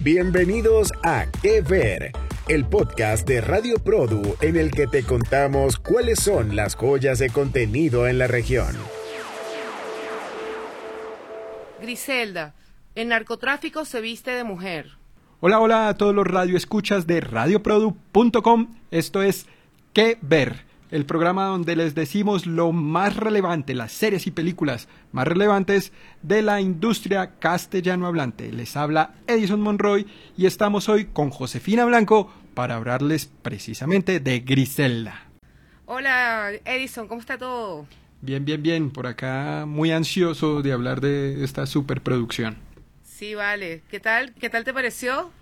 Bienvenidos a Que Ver, el podcast de Radio Produ en el que te contamos cuáles son las joyas de contenido en la región. Griselda, el narcotráfico se viste de mujer. Hola, hola a todos los radioescuchas de radioprodu.com. Esto es Que Ver el programa donde les decimos lo más relevante, las series y películas más relevantes de la industria castellano hablante. Les habla Edison Monroy y estamos hoy con Josefina Blanco para hablarles precisamente de Griselda. Hola Edison, ¿cómo está todo? Bien, bien, bien. Por acá muy ansioso de hablar de esta superproducción. Sí, vale. ¿Qué tal? ¿Qué tal te pareció?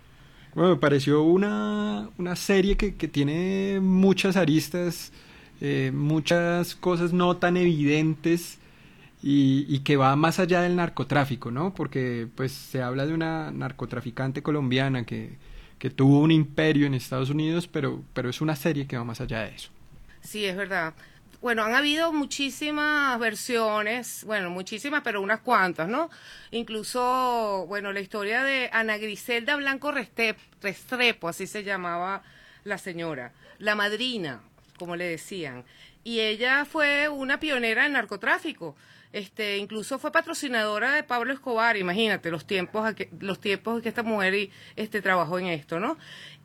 Bueno, me pareció una, una serie que, que tiene muchas aristas eh, muchas cosas no tan evidentes y, que va más allá del narcotráfico, ¿no? Porque pues se habla de una narcotraficante colombiana que, que tuvo un imperio en Estados Unidos, pero, pero es una serie que va más allá de eso. Sí, es verdad. Bueno, han habido muchísimas versiones, bueno, muchísimas, pero unas cuantas, ¿no? Incluso, bueno, la historia de Ana Griselda Blanco Restrepo, así se llamaba la señora, la madrina, como le decían. Y ella fue una pionera en narcotráfico. Este, incluso fue patrocinadora de Pablo Escobar, imagínate los tiempos que, los tiempos que esta mujer este trabajó en esto, ¿no?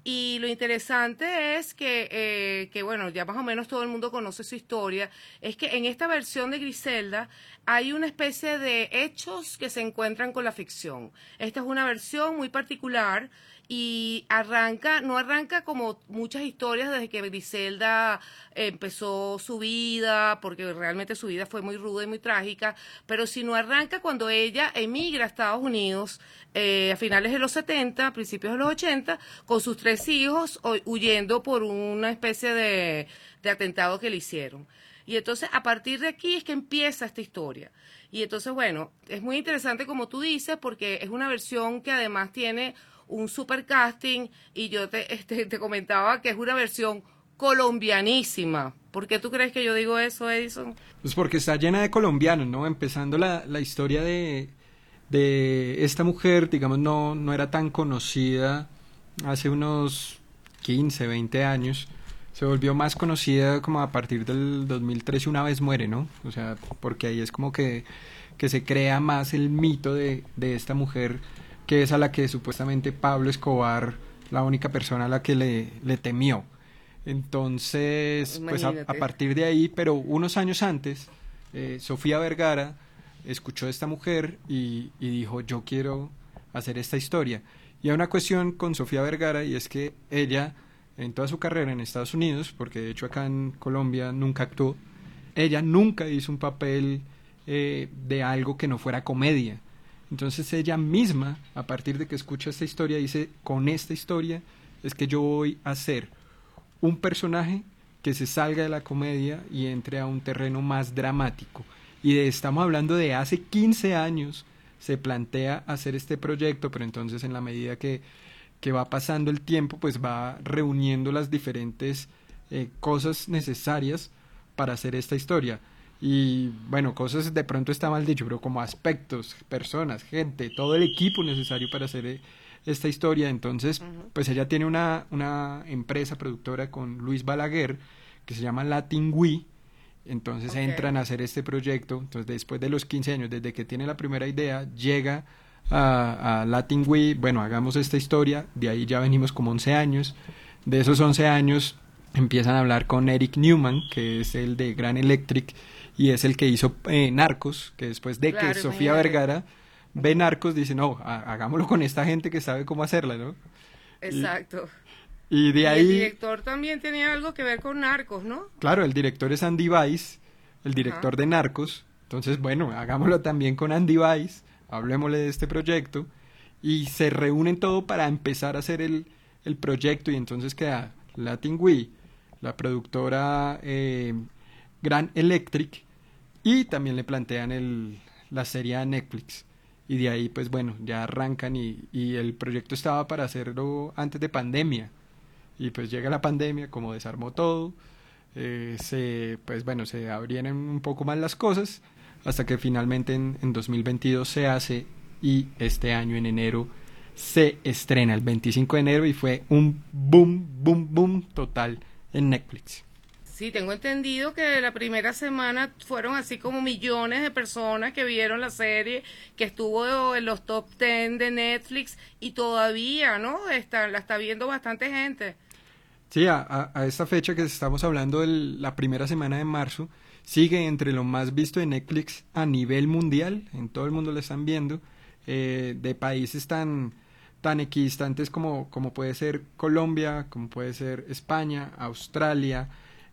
Y lo interesante es que, eh, que, bueno, ya más o menos todo el mundo conoce su historia, es que en esta versión de Griselda hay una especie de hechos que se encuentran con la ficción. Esta es una versión muy particular y arranca, no arranca como muchas historias desde que Griselda empezó su vida, porque realmente su vida fue muy ruda y muy trágica, pero sino arranca cuando ella emigra a Estados Unidos eh, a finales de los 70, principios de los 80, con sus tres hijos huyendo por una especie de, de atentado que le hicieron. Y entonces a partir de aquí es que empieza esta historia. Y entonces, bueno, es muy interesante como tú dices, porque es una versión que además tiene un super casting y yo te, este, te comentaba que es una versión colombianísima. ¿Por qué tú crees que yo digo eso, Edison? Pues porque está llena de colombianos, ¿no? Empezando la, la historia de, de esta mujer, digamos, no, no era tan conocida hace unos 15, 20 años. Se volvió más conocida como a partir del 2013, una vez muere, ¿no? O sea, porque ahí es como que, que se crea más el mito de, de esta mujer que es a la que supuestamente Pablo Escobar, la única persona a la que le, le temió. Entonces, pues a, partir de ahí, pero unos años antes, eh, Sofía Vergara escuchó a esta mujer y, y, dijo, yo quiero hacer esta historia. Y hay una cuestión con Sofía Vergara y es que ella, en toda su carrera en Estados Unidos, porque de hecho acá en Colombia nunca actuó, ella nunca hizo un papel eh, de algo que no fuera comedia. Entonces ella misma, a partir de que escucha esta historia, dice, con esta historia es que yo voy a ser un personaje que se salga de la comedia y entre a un terreno más dramático. Y de, estamos hablando de hace 15 años se plantea hacer este proyecto, pero entonces en la medida que, que va pasando el tiempo, pues va reuniendo las diferentes eh, cosas necesarias para hacer esta historia y bueno, cosas de pronto está mal dicho, pero como aspectos, personas, gente, todo el equipo necesario para hacer eh, esta historia. Entonces, pues ella tiene una, una empresa productora con Luis Balaguer que se llama Latin We. Entonces entran a hacer este proyecto. Entonces, después de los 15 años, desde que tiene la primera idea, llega a, a Latin We. Bueno, hagamos esta historia. De ahí ya venimos como 11 años. De esos 11 años empiezan a hablar con Eric Newman, que es el de Gran Electric y es el que hizo eh, Narcos, que después de que Sofía Vergara ve Narcos dice, no, hagámoslo con esta gente que sabe cómo hacerla, ¿no? Exacto. Y, de ahí... el director también tenía algo que ver con Narcos, ¿no? Claro, el director es Andy Weiss, el director de Narcos. Entonces, bueno, hagámoslo también con Andy Weiss, hablemosle de este proyecto y se reúnen todo para empezar a hacer el, el proyecto y entonces queda Latin Wii, la productora eh, Gran Electric y también le plantean el, la serie a Netflix. Y de ahí, pues bueno, ya arrancan y, y el proyecto estaba para hacerlo antes de pandemia. Y pues llega la pandemia, como desarmó todo, eh, se, pues bueno, se abrieron un poco más las cosas hasta que finalmente en, en 2022 se hace y este año en enero se estrena el 25 de enero y fue un boom, boom, boom total en Netflix. Sí, tengo entendido que la primera semana fueron así como millones de personas que vieron la serie, que estuvo en los top 10 de Netflix y todavía, ¿no? Está, la está viendo bastante gente. Sí, a, a, esta fecha que estamos hablando de la primera semana de marzo, sigue entre lo más visto de Netflix a nivel mundial, en todo el mundo lo están viendo, eh, de países tan, tan equidistantes como, como puede ser Colombia, como puede ser España, Australia,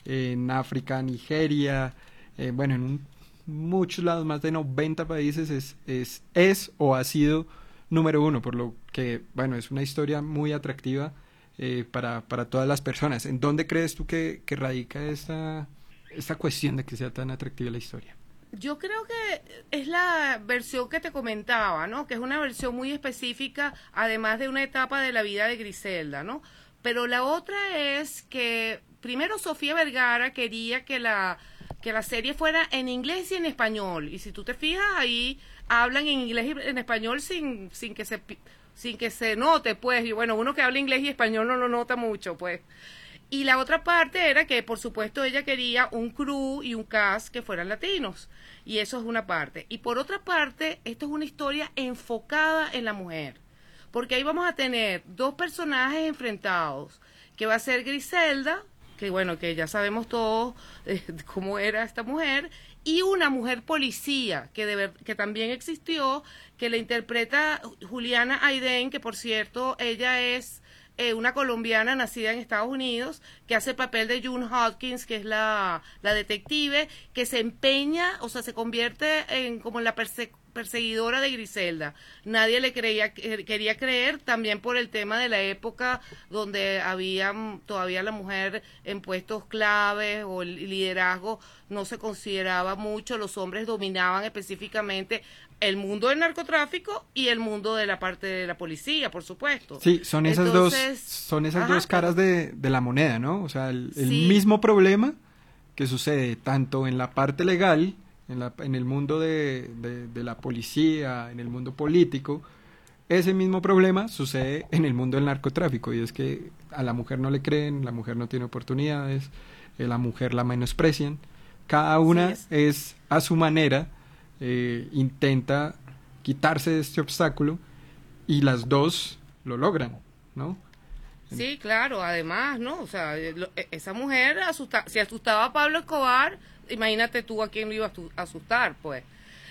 en África, Nigeria, eh, bueno, en muchos lados, más de 90 países, es, es, es o ha sido número uno, por lo que, bueno, es una historia muy atractiva eh, para, para todas las personas. ¿En dónde crees tú que, que radica esta, esta cuestión de que sea tan atractiva la historia? Yo creo que es la versión que te comentaba, ¿no? Que es una versión muy específica, además de una etapa de la vida de Griselda, ¿no? Pero la otra es que primero Sofía Vergara quería que la que la serie fuera en inglés y en español y si tú te fijas ahí hablan en inglés y en español sin sin que se sin que se note pues y bueno uno que habla inglés y español no lo nota mucho pues y la otra parte era que por supuesto ella quería un crew y un cast que fueran latinos. Y eso es una parte. Y por otra parte esto es una historia enfocada en la mujer. Porque ahí vamos a tener dos personajes enfrentados que va a ser Griselda que bueno, que ya sabemos todos eh, cómo era esta mujer, y una mujer policía que, de que también existió, que la interpreta Juliana Aiden, que por cierto, ella es eh, una colombiana nacida en Estados Unidos, que hace el papel de June Hopkins, que es la, la detective, que se empeña, o sea, se convierte en como la persecución perseguidora de Griselda. Nadie le creía, quería creer, también por el tema de la época donde había todavía la mujer en puestos claves o el liderazgo no se consideraba mucho, los hombres dominaban específicamente el mundo del narcotráfico y el mundo de la parte de la policía, por supuesto. Sí, son esas dos son esas dos caras de, de, la moneda, ¿no? O sea, el, el mismo problema que sucede tanto en la parte legal en, la, en el mundo de, de, la policía, en el mundo político, ese mismo problema sucede en el mundo del narcotráfico y es que a la mujer no le creen, la mujer no tiene oportunidades, eh, la mujer la menosprecian. Cada una es. a su manera, eh, intenta quitarse de este obstáculo y las dos lo logran, ¿no? Sí, claro, además, ¿no? O sea, e, esa mujer asusta, si asustaba a Pablo Escobar, imagínate tú a quién lo iba a asustar, pues.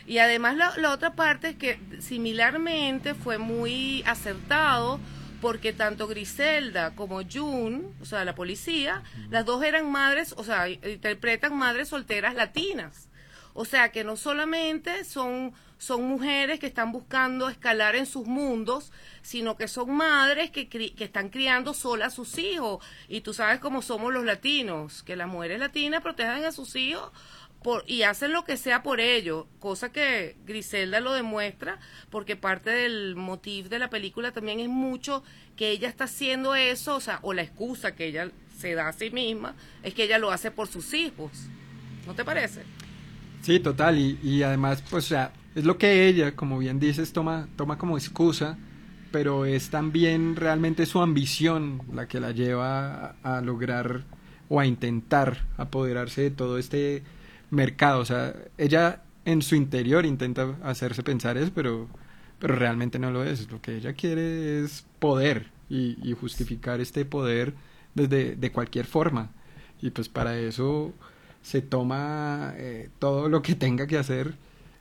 Y además la, otra parte es que similarmente fue muy acertado porque tanto Griselda como June, o sea, la policía, las dos eran madres, o sea, interpretan madres solteras latinas. O sea, que no solamente son, son mujeres que están buscando escalar en sus mundos, sino que son madres que, que están criando solas a sus hijos. Y tú sabes cómo somos los latinos, que las mujeres latinas protegen a sus hijos por, y hacen lo que sea por ellos, cosa que Griselda lo demuestra, porque parte del motivo de la película también es mucho que ella está haciendo eso, o sea, o la excusa que ella se da a sí misma, es que ella lo hace por sus hijos. ¿No te parece? Sí, total, y, y además, pues, o sea, es lo que ella, como bien dices, toma, toma como excusa, pero es también realmente su ambición la que la lleva a, lograr o a intentar apoderarse de todo este mercado. O sea, ella en su interior intenta hacerse pensar eso, pero, pero realmente no lo es. Lo que ella quiere es poder y, y justificar este poder desde de cualquier forma. Y pues para eso se toma eh, todo lo que tenga que hacer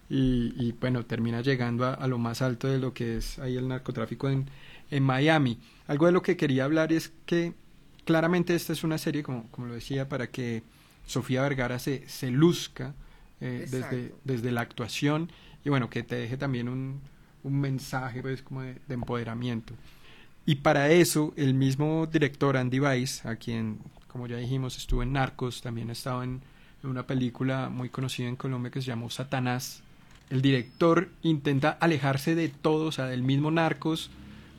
y, y bueno, termina llegando a, a, lo más alto de lo que es ahí el narcotráfico en, en Miami. Algo de lo que quería hablar es que claramente esta es una serie, como, como lo decía, para que Sofía Vergara se, se luzca eh, desde, desde la actuación y bueno, que te deje también un, un mensaje pues como de, de empoderamiento. Y para eso el mismo director Andy Weiss, a quien como ya dijimos estuvo en Narcos, también ha estado en una película muy conocida en Colombia que se llamó Satanás. El director intenta alejarse de todo, o sea, del mismo Narcos,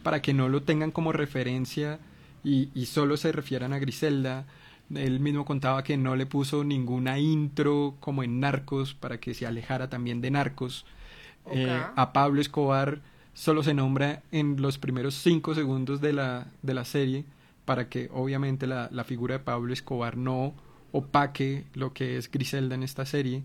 para que no lo tengan como referencia y, y solo se refieran a Griselda. Él mismo contaba que no le puso ninguna intro como en Narcos para que se alejara también de Narcos. Eh, a Pablo Escobar solo se nombra en los primeros cinco segundos de la, de la serie para que obviamente la, la figura de Pablo Escobar no opaque lo que es Griselda en esta serie.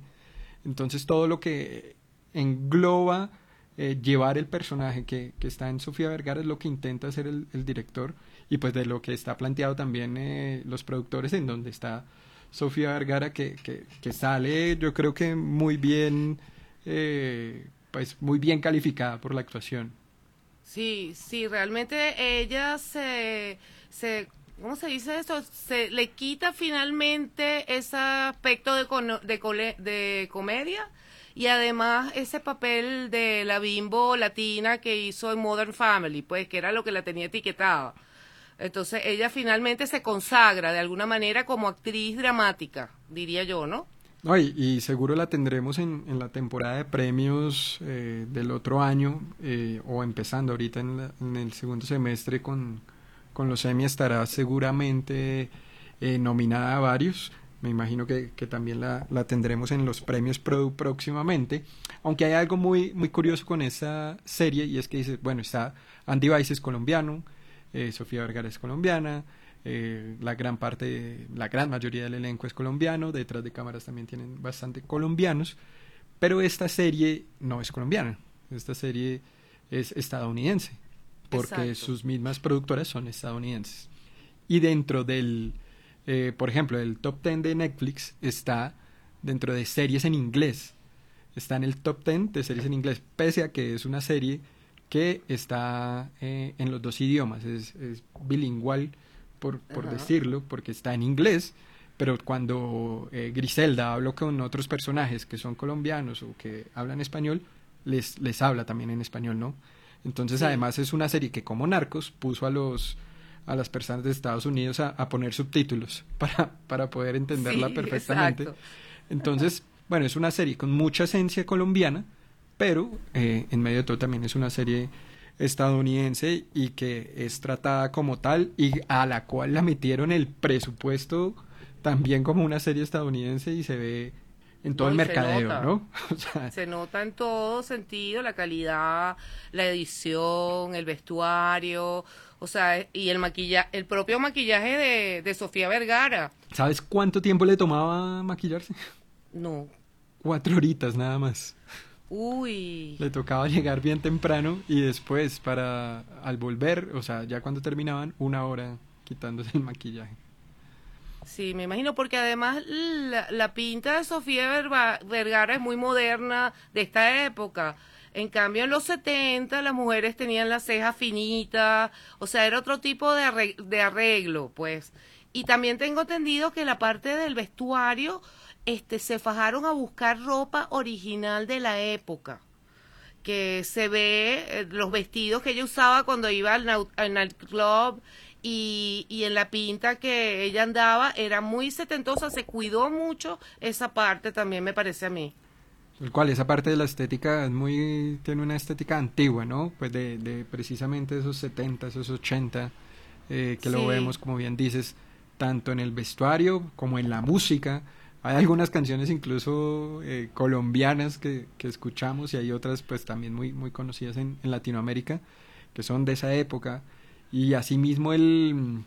Entonces todo lo que engloba eh, llevar el personaje que, que, está en Sofía Vergara es lo que intenta hacer el, director y pues de lo que está planteado también eh, los productores en donde está Sofía Vergara que, que, que sale yo creo que muy bien eh, pues muy bien calificada por la actuación. Sí, sí, realmente ella se, se ¿cómo se dice esto? Se le quita finalmente ese aspecto de, de, de comedia y además ese papel de la bimbo latina que hizo en Modern Family, pues que era lo que la tenía etiquetada. Entonces ella finalmente se consagra de alguna manera como actriz dramática, diría yo, ¿no? No, y, seguro la tendremos en, en, la temporada de premios eh, del otro año eh, o empezando ahorita en, en, el segundo semestre con, con los Emmy estará seguramente eh, nominada a varios. Me imagino que, también la, tendremos en los premios Produ próximamente. Aunque hay algo muy, muy curioso con esa serie y es que dice, bueno, está Andy Weiss es colombiano, Sofía Vergara es colombiana, eh, la gran parte, la gran mayoría del elenco es colombiano, detrás de cámaras también tienen bastante colombianos, pero esta serie no es colombiana, esta serie es estadounidense, porque sus mismas productoras son estadounidenses. Y dentro del, eh, por ejemplo, el top 10 de Netflix está dentro de series en inglés, está en el top 10 de series en inglés, pese a que es una serie que está eh, en los dos idiomas, es, es por, por decirlo, porque está en inglés, pero cuando eh, Griselda habla con otros personajes que son colombianos o que hablan español, les, les habla también en español, ¿no? Entonces, además es una serie que como Narcos puso a los a las personas de Estados Unidos a, a poner subtítulos para, para poder entenderla perfectamente. Entonces, bueno, es una serie con mucha esencia colombiana, pero eh, en medio de todo también es una serie estadounidense y que es tratada como tal y a la cual la metieron el presupuesto también como una serie estadounidense y se ve en todo el mercadeo, ¿no? se nota en todo sentido la calidad, la edición, el vestuario, o sea, y el maquillaje, el propio maquillaje de, de Sofía Vergara. ¿Sabes cuánto tiempo le tomaba maquillarse? No. Cuatro horitas nada más. Uy. Le tocaba llegar bien temprano y después para al volver, o sea, ya cuando terminaban, una hora quitándose el maquillaje. Sí, me imagino, porque además la, la pinta de Sofía Vergara es muy moderna de esta época. En cambio, en los 70 las mujeres tenían las cejas finitas, o sea, era otro tipo de arreglo, pues. Y también tengo entendido que la parte del vestuario este, se fajaron a buscar ropa original de la época que se ve eh, los vestidos que ella usaba cuando iba al, nightclub y, y en la pinta que ella andaba era muy setentosa, se cuidó mucho esa parte también me parece a mí. El cual esa parte de la estética es muy tiene una estética antigua, ¿no? Pues de, de precisamente esos 70, esos 80 eh, que sí. lo vemos como bien dices tanto en el vestuario como en la música hay algunas canciones incluso eh, colombianas que, que, escuchamos y hay otras pues también muy, muy conocidas en, en, Latinoamérica que son de esa época y asimismo el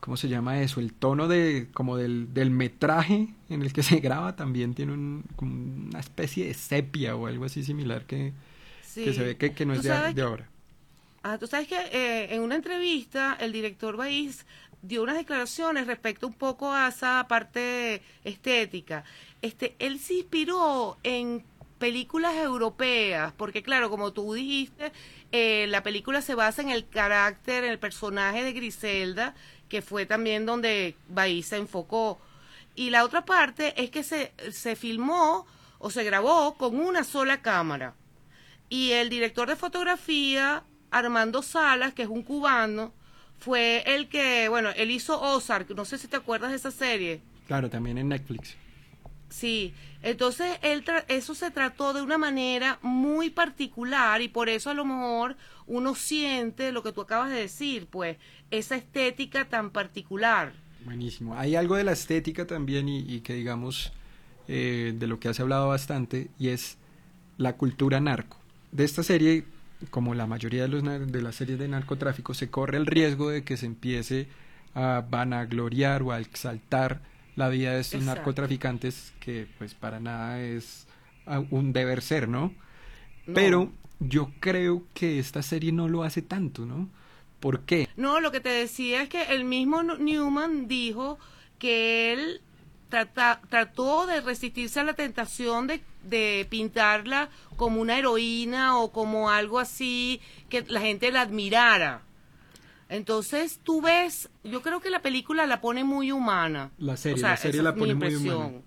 ¿cómo se llama eso? el tono de como del, del metraje en el que se graba también tiene un, como una especie de sepia o algo así similar que, sí. que se ve que, que no es de, de, ahora. Ah, tú sabes que eh, en una entrevista el director Baís dio unas declaraciones respecto un poco a esa parte estética. Este, él se inspiró en películas europeas, porque claro, como tú dijiste, eh, la película se basa en el carácter, en el personaje de Griselda, que fue también donde Baí se enfocó. Y la otra parte es que se, se filmó o se grabó con una sola cámara. Y el director de fotografía, Armando Salas, que es un cubano, fue el que, bueno, él hizo Ozark, no sé si te acuerdas de esa serie. Claro, también en Netflix. Sí, entonces él eso se trató de una manera muy particular y por eso a lo mejor uno siente lo que tú acabas de decir, pues esa estética tan particular. Buenísimo. Hay algo de la estética también y, y que digamos eh, de lo que has hablado bastante y es la cultura narco. de esta serie, como la mayoría de, los, de las series de narcotráfico, se corre el riesgo de que se empiece a vanagloriar o a exaltar la vida de estos narcotraficantes, que pues para nada es un deber ser, ¿no? Pero yo creo que esta serie no lo hace tanto, ¿no? ¿Por qué? No, lo que te decía es que el mismo Newman dijo que él trató de resistirse a la tentación de, de, pintarla como una heroína o como algo así que la gente la admirara. Entonces tú ves, yo creo que la película la pone muy humana. La serie, la serie la pone muy humana.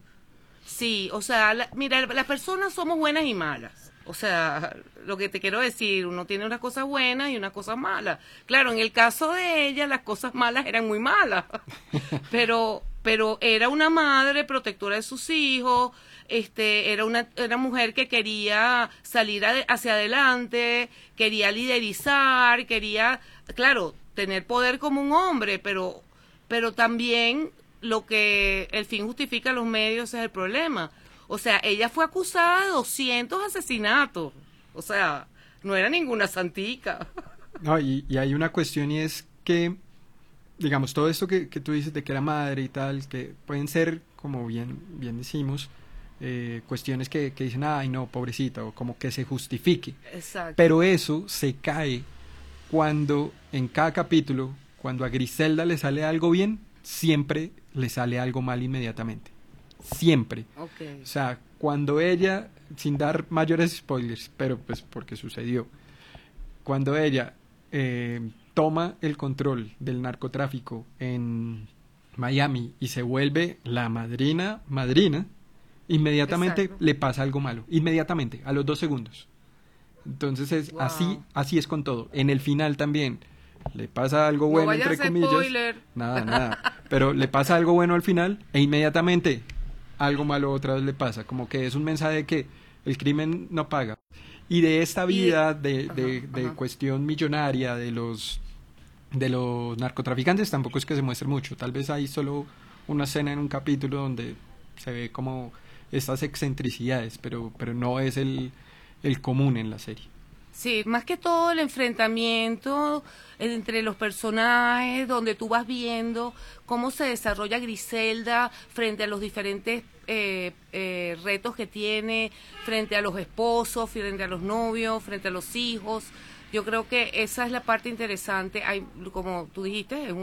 Sí, o sea, mira, las personas somos buenas y malas. O sea, lo que te quiero decir, uno tiene unas cosas buenas y unas cosas malas. Claro, en el caso de ella, las cosas malas eran muy malas, pero, pero era una madre protectora de sus hijos, este, era una, era mujer que quería salir hacia adelante, quería liderizar, quería, claro, tener poder como un hombre, pero, pero también lo que el fin justifica los medios es el problema. O sea, ella fue acusada de 200 asesinatos. O sea, no era ninguna santica. No, y, hay una cuestión y es que, digamos, todo esto que, que, tú dices de que era madre y tal, que pueden ser, como bien, bien decimos, eh, cuestiones que, que, dicen, ay, no, pobrecita, o como que se justifique. Exacto. Pero eso se cae cuando en cada capítulo, cuando a Griselda le sale algo bien, siempre le sale algo mal inmediatamente. Siempre. O sea, cuando ella, sin dar mayores spoilers, pero pues porque sucedió, cuando ella eh, toma el control del narcotráfico en Miami y se vuelve la madrina, madrina, inmediatamente le pasa algo malo, inmediatamente, a los dos segundos. Entonces es así, así es con todo. En el final también le pasa algo bueno entre comillas. Nada, nada. Pero le pasa algo bueno al final e inmediatamente algo malo otra vez le pasa. Como que es un mensaje de que el crimen no paga. Y de esta vida de, de, cuestión millonaria de los de los narcotraficantes tampoco es que se muestre mucho. Tal vez hay solo una escena en un capítulo donde se ve como estas excentricidades, pero, pero no es el, el común en la serie. Sí, más que todo el enfrentamiento entre los personajes, donde tú vas viendo cómo se desarrolla Griselda frente a los diferentes eh, eh, retos que tiene, frente a los esposos, frente a los novios, frente a los hijos. Yo creo que esa es la parte interesante. Hay, como tú dijiste, es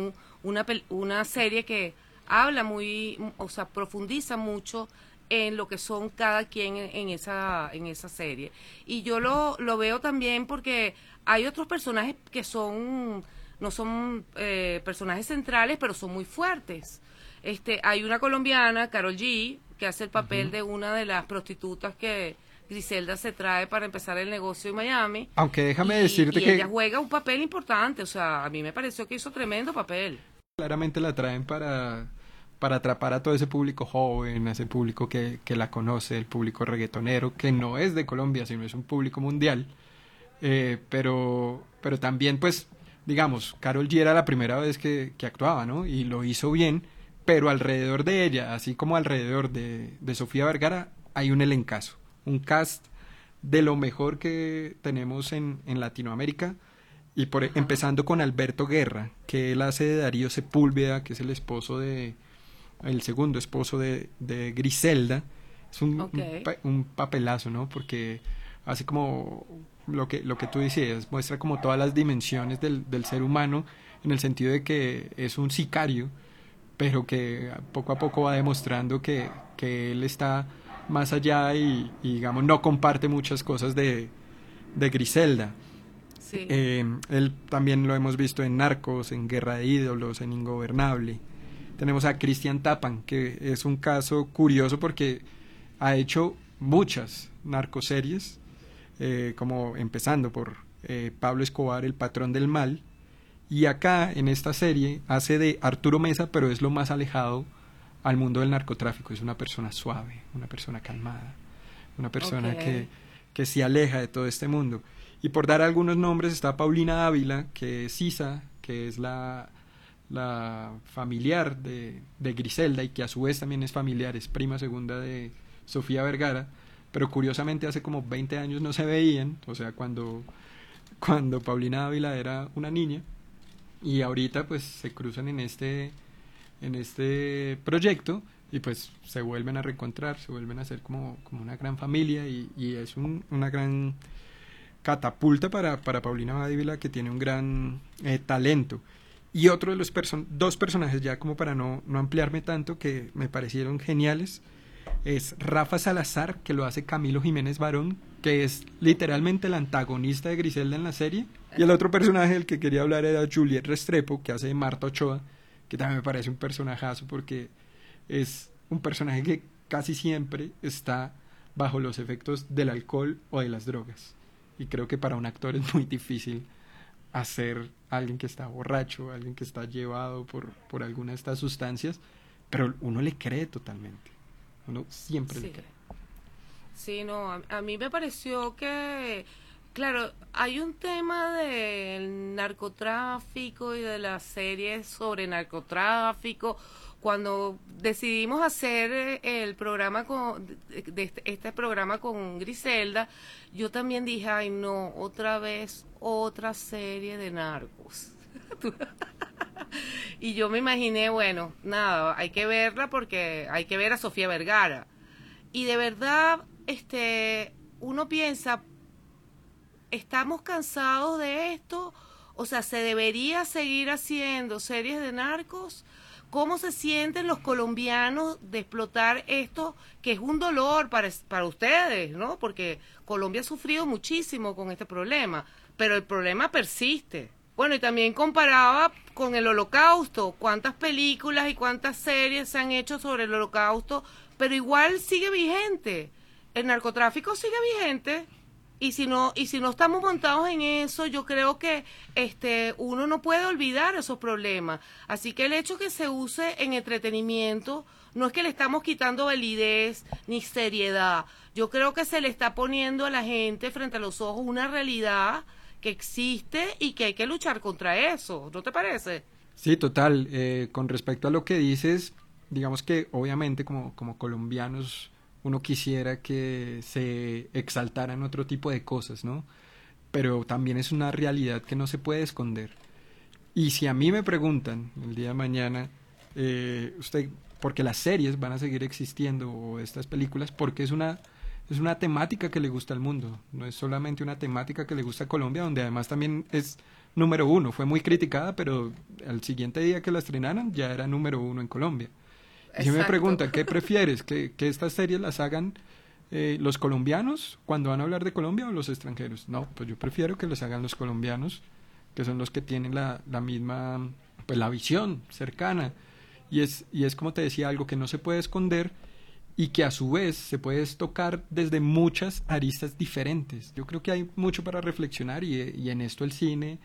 una, una serie que habla muy, o sea, profundiza mucho en lo que son cada quien en, esa, en esa serie. Y yo lo, lo veo también porque hay otros personajes que son, no son eh, personajes centrales, pero son muy fuertes. Este, hay una colombiana, Carol G, que hace el papel de una de las prostitutas que Griselda se trae para empezar el negocio en Miami. Aunque déjame decirte que... Ella juega un papel importante, o sea, a mí me pareció que hizo tremendo papel. Claramente la traen para para atrapar a todo ese público joven, a ese público que, que, la conoce, el público reggaetonero, que no es de Colombia, sino es un público mundial. Eh, pero, pero también, pues, digamos, Carol G era la primera vez que, que, actuaba, ¿no? Y lo hizo bien, pero alrededor de ella, así como alrededor de, de Sofía Vergara, hay un elencazo, un cast de lo mejor que tenemos en, en Latinoamérica. Y por, empezando con Alberto Guerra, que él hace de Darío Sepúlveda, que es el esposo de, el segundo esposo de, de Griselda, es un, un, papelazo, ¿no? Porque hace como lo que, lo que tú decías, muestra como todas las dimensiones del, del ser humano, en el sentido de que es un sicario, pero que poco a poco va demostrando que, que él está más allá y, digamos, no comparte muchas cosas de, de Griselda. Sí. Eh, él también lo hemos visto en Narcos, en Guerra de Ídolos, en Ingobernable. Tenemos a Cristian Tapan, que es un caso curioso porque ha hecho muchas narcoseries, eh, como empezando por eh, Pablo Escobar, el patrón del mal, y acá en esta serie hace de Arturo Mesa, pero es lo más alejado al mundo del narcotráfico. Es una persona suave, una persona calmada, una persona que, que se aleja de todo este mundo. Y por dar algunos nombres está Paulina Ávila, que es Sisa, que es la la familiar de, de, Griselda y que a su vez también es familiar, es prima segunda de Sofía Vergara, pero curiosamente hace como 20 años no se veían, o sea, cuando, cuando Paulina Ávila era una niña, y ahorita pues se cruzan en este, en este proyecto y pues se vuelven a reencontrar, se vuelven a ser como, como una gran familia y, es un, una gran catapulta para, para Paulina Ávila que tiene un gran eh, talento. Y otro de los dos personajes, ya como para no, no ampliarme tanto, que me parecieron geniales, es Rafa Salazar, que lo hace Camilo Jiménez Barón, que es literalmente el antagonista de Griselda en la serie. Y el otro personaje del que quería hablar era Juliet Restrepo, que hace de Marta Ochoa, que también me parece un personajazo porque es un personaje que casi siempre está bajo los efectos del alcohol o de las drogas. Y creo que para un actor es muy difícil hacer alguien que está borracho, alguien que está llevado por, por alguna de estas sustancias, pero uno le cree totalmente. Uno siempre le cree. Sí, no, a, mí me pareció que, claro, hay un tema del narcotráfico y de las series sobre narcotráfico. Cuando decidimos hacer eh, el programa con, de este, este programa con Griselda, yo también dije, ay no, otra vez otra serie de narcos. y yo me imaginé, bueno, nada, hay que verla porque hay que ver a Sofía Vergara. Y de verdad, este, uno piensa, estamos cansados de esto, o sea, se debería seguir haciendo series de narcos. ¿Cómo se sienten los colombianos de explotar esto, que es un dolor para, para ustedes, ¿no? Porque Colombia ha sufrido muchísimo con este problema pero el problema persiste. Bueno, y también comparaba con el holocausto, cuántas películas y cuántas series se han hecho sobre el holocausto, pero igual sigue vigente. El narcotráfico sigue vigente y si no y si no estamos montados en eso, yo creo que este uno no puede olvidar esos problemas. Así que el hecho que se use en entretenimiento no es que le estamos quitando validez ni seriedad. Yo creo que se le está poniendo a la gente frente a los ojos una realidad que existe y que hay que luchar contra eso, ¿no te parece? Sí, total. Eh, con respecto a lo que dices, digamos que obviamente como, como colombianos uno quisiera que se exaltaran otro tipo de cosas, ¿no? Pero también es una realidad que no se puede esconder. Y si a mí me preguntan el día de mañana, eh, usted, porque las series van a seguir existiendo o estas películas, porque es una es una temática que le gusta al mundo, no es solamente una temática que le gusta a Colombia, donde además también es número uno. Fue muy criticada, pero al siguiente día que la estrenaron ya era número uno en Colombia. Y me pregunta, ¿qué prefieres? ¿Que, que estas series las hagan eh, los colombianos cuando van a hablar de Colombia o los extranjeros? No, pues yo prefiero que las hagan los colombianos, que son los que tienen la, la misma, pues la visión cercana. Y es, y es como te decía, algo que no se puede esconder y que a su vez se puede tocar desde muchas aristas diferentes. Yo creo que hay mucho para reflexionar y, en esto el cine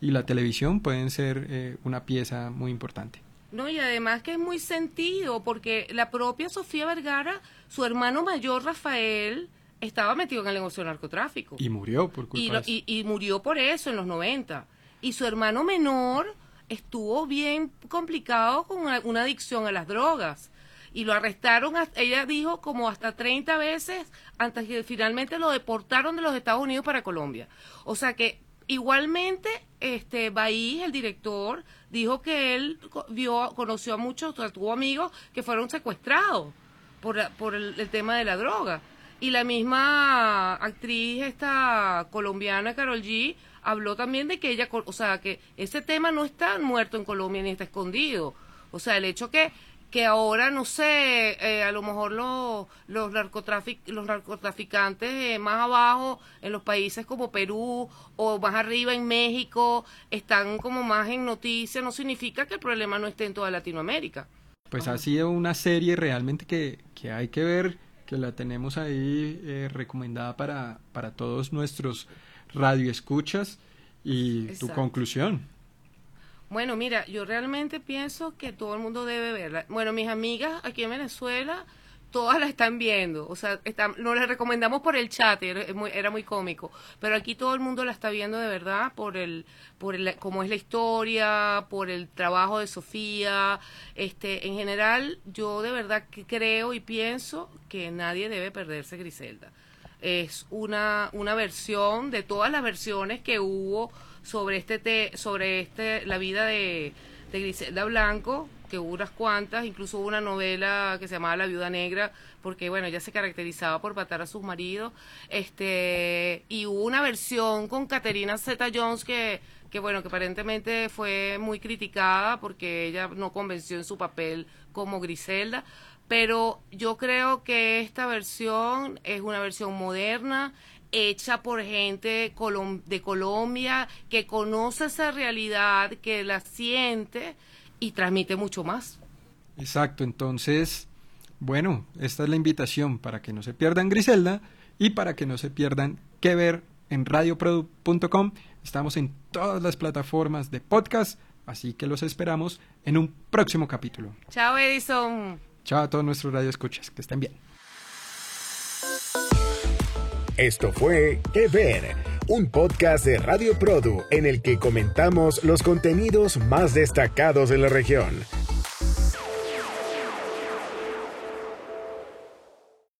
y la televisión pueden ser eh, una pieza muy importante. No, y además que es muy sentido, porque la propia Sofía Vergara, su hermano mayor Rafael, estaba metido en el negocio del narcotráfico. Y murió por culpa y, y, murió por eso en los 90. Y su hermano menor estuvo bien complicado con una adicción a las drogas y lo arrestaron, ella dijo, como hasta 30 veces antes que finalmente lo deportaron de los Estados Unidos para Colombia. O sea que igualmente este Baí, el director, dijo que él vio, conoció a muchos, tuvo amigos que fueron secuestrados por, por el, el tema de la droga. Y la misma actriz esta colombiana Carol G habló también de que ella, o sea, que ese tema no está muerto en Colombia ni está escondido. O sea, el hecho que que ahora, no sé, eh, a lo mejor los, los, los narcotraficantes eh, más abajo en los países como Perú o más arriba en México están como más en noticias, no significa que el problema no esté en toda Latinoamérica. Pues ha sido una serie realmente que, que hay que ver, que la tenemos ahí eh, recomendada para, para todos nuestros radioescuchas y tu conclusión. Bueno, mira, yo realmente pienso que todo el mundo debe verla. Bueno, mis amigas aquí en Venezuela, todas la están viendo. O sea, nos la recomendamos por el chat, era muy, cómico. Pero aquí todo el mundo la está viendo de verdad por el, por el, cómo es la historia, por el trabajo de Sofía. Este, en general, yo de verdad creo y pienso que nadie debe perderse Griselda. Es una, una versión de todas las versiones que hubo sobre este, sobre este, la vida de, de Griselda Blanco que hubo unas cuantas, incluso hubo una novela que se llamaba La Viuda Negra, porque bueno, ella se caracterizaba por matar a sus maridos, este, y hubo una versión con Caterina Zeta Jones que, que bueno, que aparentemente fue muy criticada porque ella no convenció en su papel como Griselda, pero yo creo que esta versión es una versión moderna, hecha por gente de Colombia que conoce esa realidad, que la siente y transmite mucho más. Exacto, entonces, bueno, esta es la invitación para que no se pierdan Griselda y para que no se pierdan qué ver en radioprodu.com. Estamos en todas las plataformas de podcast, así que los esperamos en un próximo capítulo. Chao Edison. Chao a todos nuestros radioescuchas, que estén bien. Esto fue Que Ver, un podcast de Radio Produ en el que comentamos los contenidos más destacados de la región.